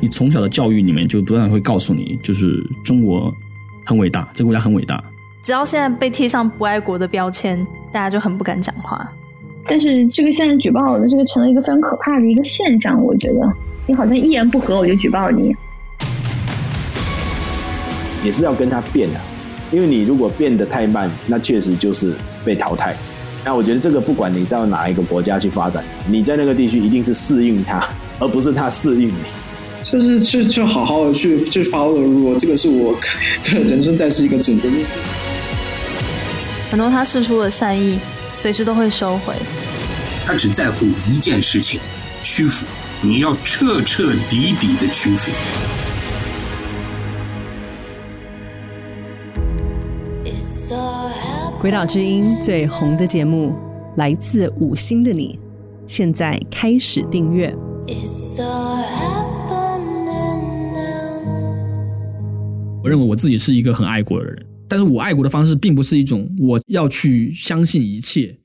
你从小的教育里面就不断会告诉你，就是中国很伟大，这个国家很伟大。只要现在被贴上不爱国的标签，大家就很不敢讲话。但是这个现在举报的这个成了一个非常可怕的一个现象，我觉得你好像一言不合我就举报你，也是要跟他变的，因为你如果变得太慢，那确实就是被淘汰。那我觉得这个不管你在哪一个国家去发展，你在那个地区一定是适应他，而不是他适应你。就是去去好好的去去 follow 如果这个是我人生在世一个准则。很多他释出的善意，随时都会收回。他只在乎一件事情：屈服。你要彻彻底底的屈服。鬼岛之音最红的节目来自五星的你，现在开始订阅。我认为我自己是一个很爱国的人。但是我爱国的方式并不是一种我要去相信一切，